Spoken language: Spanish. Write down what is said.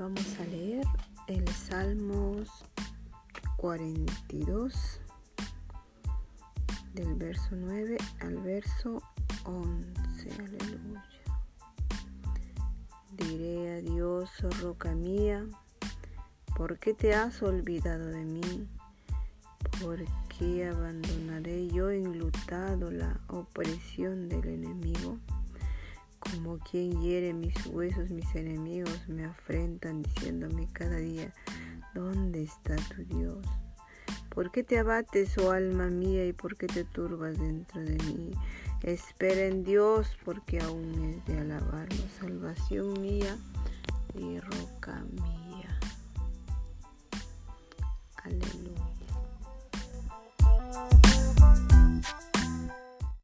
Vamos a leer el Salmos 42 del verso 9 al verso 11. Aleluya. Diré a Dios, oh roca mía, ¿por qué te has olvidado de mí? ¿Por qué abandonaré yo enlutado la opresión del enemigo? Como quien hiere mis huesos, mis enemigos me afrentan diciéndome cada día, ¿dónde está tu Dios? ¿Por qué te abates, oh alma mía, y por qué te turbas dentro de mí? Espera en Dios, porque aún es de alabarlo, salvación mía y roca mía.